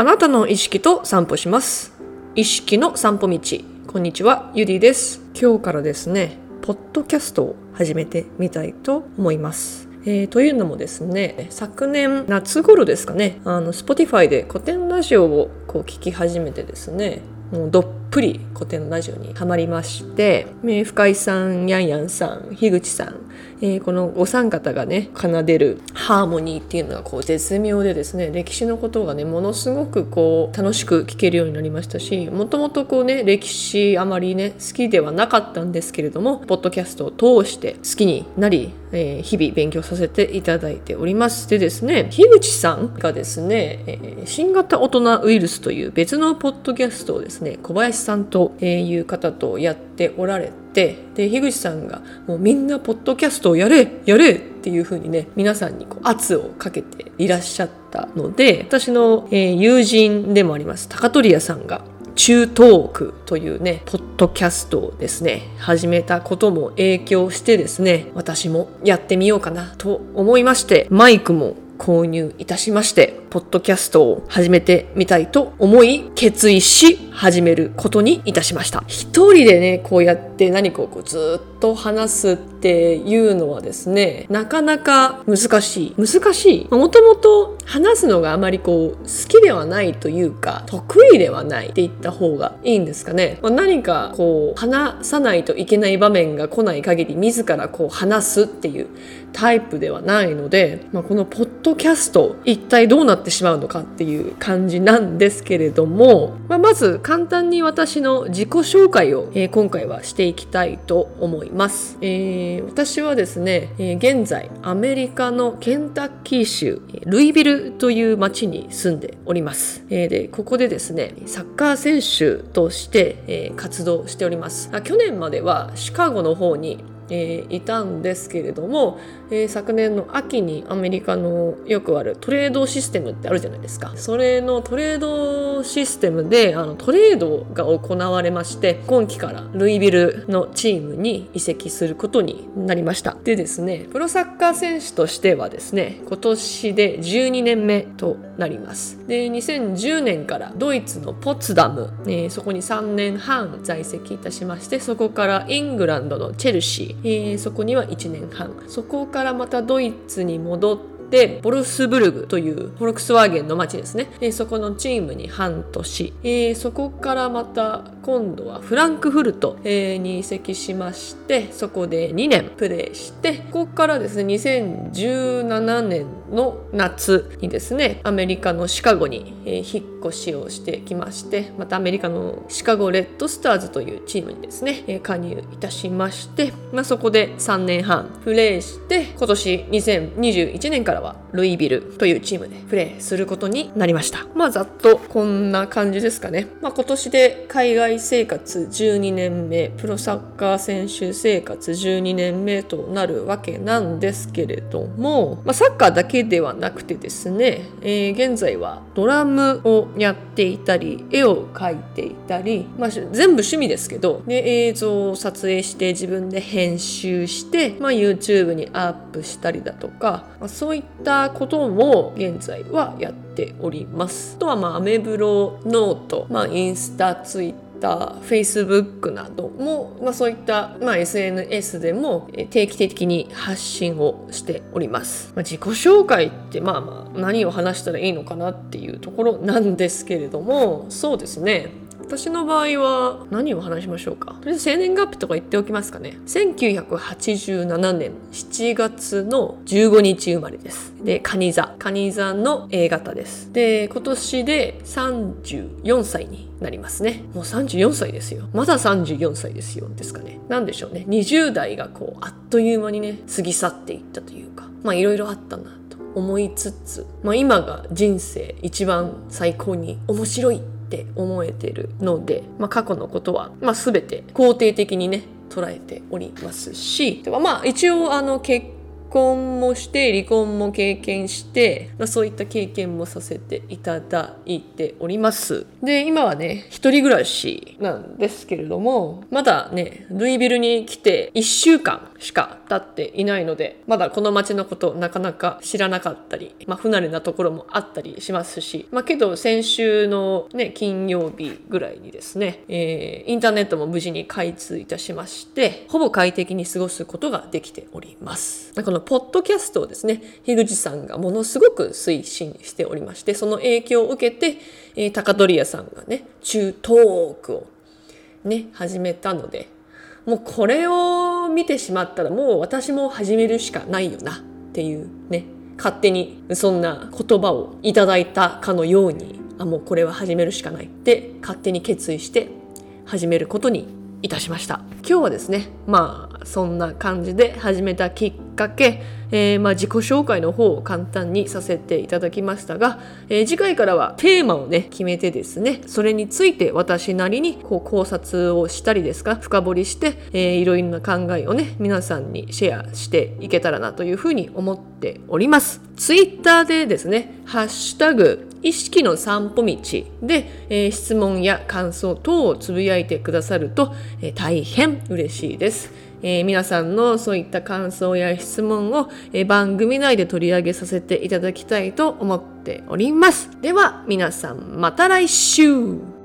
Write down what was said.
あなたの意識と散歩します。意識の散歩道。こんにちはゆりです。今日からですねポッドキャストを始めてみたいと思います。えー、というのもですね昨年夏頃ですかねあの Spotify で古典ラジオをこう聞き始めてですねもうどっぷり古典のラジオにハマりまして、深井さんやんやんさん樋口さんえー、このお三方がね奏でるハーモニーっていうのがこう絶妙でですね歴史のことがねものすごくこう楽しく聴けるようになりましたしもともとこうね歴史あまりね好きではなかったんですけれどもポッドキャストを通して好きになり、えー、日々勉強させていただいております。でですね樋口さんがですね、えー、新型大人ウイルスという別のポッドキャストをですね小林さんという方とやっておられてで樋口さんがもうみんなポッドキャストをやれやれっていう風にね皆さんにこう圧をかけていらっしゃったので私の、え、友人でもあります高取屋さんが中トークというね、ポッドキャストをですね、始めたことも影響してですね、私もやってみようかなと思いまして、マイクも購入いたしまして、ポッドキャストを始めてみたいと思い、決意し、始めることにいたしました。一人でね、こうやって何かをこうずっと話すっていうのはですね、なかなか難しい。難しい。もともと話すのがあまりこう好きではないというか、得意ではないって言った方がいいんですかね。まあ、何かこう話さないといけない場面が来ない限り自らこう話すっていうタイプではないので、まあ、このポッドキャスト一体どうなってしまうのかっていう感じなんですけれども、まあ、まず簡単に私の自己紹介を、えー、今回はしていきたいと思います、えー、私はですね、えー、現在アメリカのケンタッキー州ルイビルという町に住んでおります、えー、でここでですねサッカー選手として、えー、活動しております。去年まではシカゴの方にえー、いたんですけれども、えー、昨年の秋にアメリカのよくあるトレードシステムってあるじゃないですか。それのトレードシステムであのトレードが行われまして今季からルイビルのチームに移籍することになりました。でですねプロサッカー選手としてはですね今年で12年目となります。で2010年からドイツのポツダム、えー、そこに3年半在籍いたしましてそこからイングランドのチェルシーえー、そこには1年半。そこからまたドイツに戻ってでボルスブルグというフォルクスワーゲンの町ですね、えー、そこのチームに半年、えー、そこからまた今度はフランクフルト、えー、に移籍しましてそこで2年プレーしてここからですね2017年の夏にですねアメリカのシカゴに、えー、引っ越しをしてきましてまたアメリカのシカゴレッドスターズというチームにですね、えー、加入いたしまして、まあ、そこで3年半プレーして今年2021年からからはルイビルというチームでプレーすることになりました。まあざっとこんな感じですかね。まあ今年で海外生活12年目、プロサッカー選手生活12年目となるわけなんですけれども、まあ、サッカーだけではなくてですね、えー、現在はドラムをやっていたり、絵を描いていたり、まあ、全部趣味ですけど、で映像を撮影して自分で編集して、まあ、YouTube にアップしたりだとか、まあ、そういったことも現在はやっております。とはまあアメブロノート、まあ、インスタツイッターた Facebook なども、まあ、そういった、まあ、SNS でも定期的に発信をしております。まあ、自己紹介ってまあまあ何を話したらいいのかなっていうところなんですけれどもそうですね私の場合は何を話しましょうか？とりあえず生年月日とか言っておきますかね。1987年7月の15日生まれです。で蟹座。蟹座の A 型です。で今年で34歳になりますね。もう34歳ですよ。まだ34歳ですよ。ですかね。何でしょうね。20代がこうあっという間にね過ぎ去っていったというか。まあいろいろあったなと思いつつ、まあ、今が人生一番最高に面白いって思えてるので、まあ、過去のことは、まあ、全て肯定的にね捉えておりますし。でまあ一応あの結婚もして離婚も経験して、まあ、そういった経験もさせていただいております。で今はね一人暮らしなんですけれどもまだねルイビルに来て1週間しか経っていないのでまだこの町のことなかなか知らなかったり、まあ、不慣れなところもあったりしますし、まあ、けど先週の、ね、金曜日ぐらいにですね、えー、インターネットも無事に開通いたしましてほぼ快適に過ごすことができております。このポッドキャストをですね樋口さんがものすごく推進しておりましてその影響を受けて、えー、高取屋さんがね中トークをね始めたのでもうこれを見てしまったらもう私も始めるしかないよなっていうね。勝手にそんな言葉をいただいたかのようにあもうこれは始めるしかないって勝手に決意して始めることにいたしました。今日はですねまあそんな感じで始めたきっかけ、えー、まあ自己紹介の方を簡単にさせていただきましたが、えー、次回からはテーマをね決めてですねそれについて私なりにこう考察をしたりですか深掘りして、えー、いろいろな考えをね皆さんにシェアしていけたらなというふうに思っておりますツイッターでですねハッシュタグ意識の散歩道で、えー、質問や感想等をつぶやいてくださると、えー、大変嬉しいです。えー、皆さんのそういった感想や質問を、え番組内で取り上げさせていただきたいと思っております。では皆さんまた来週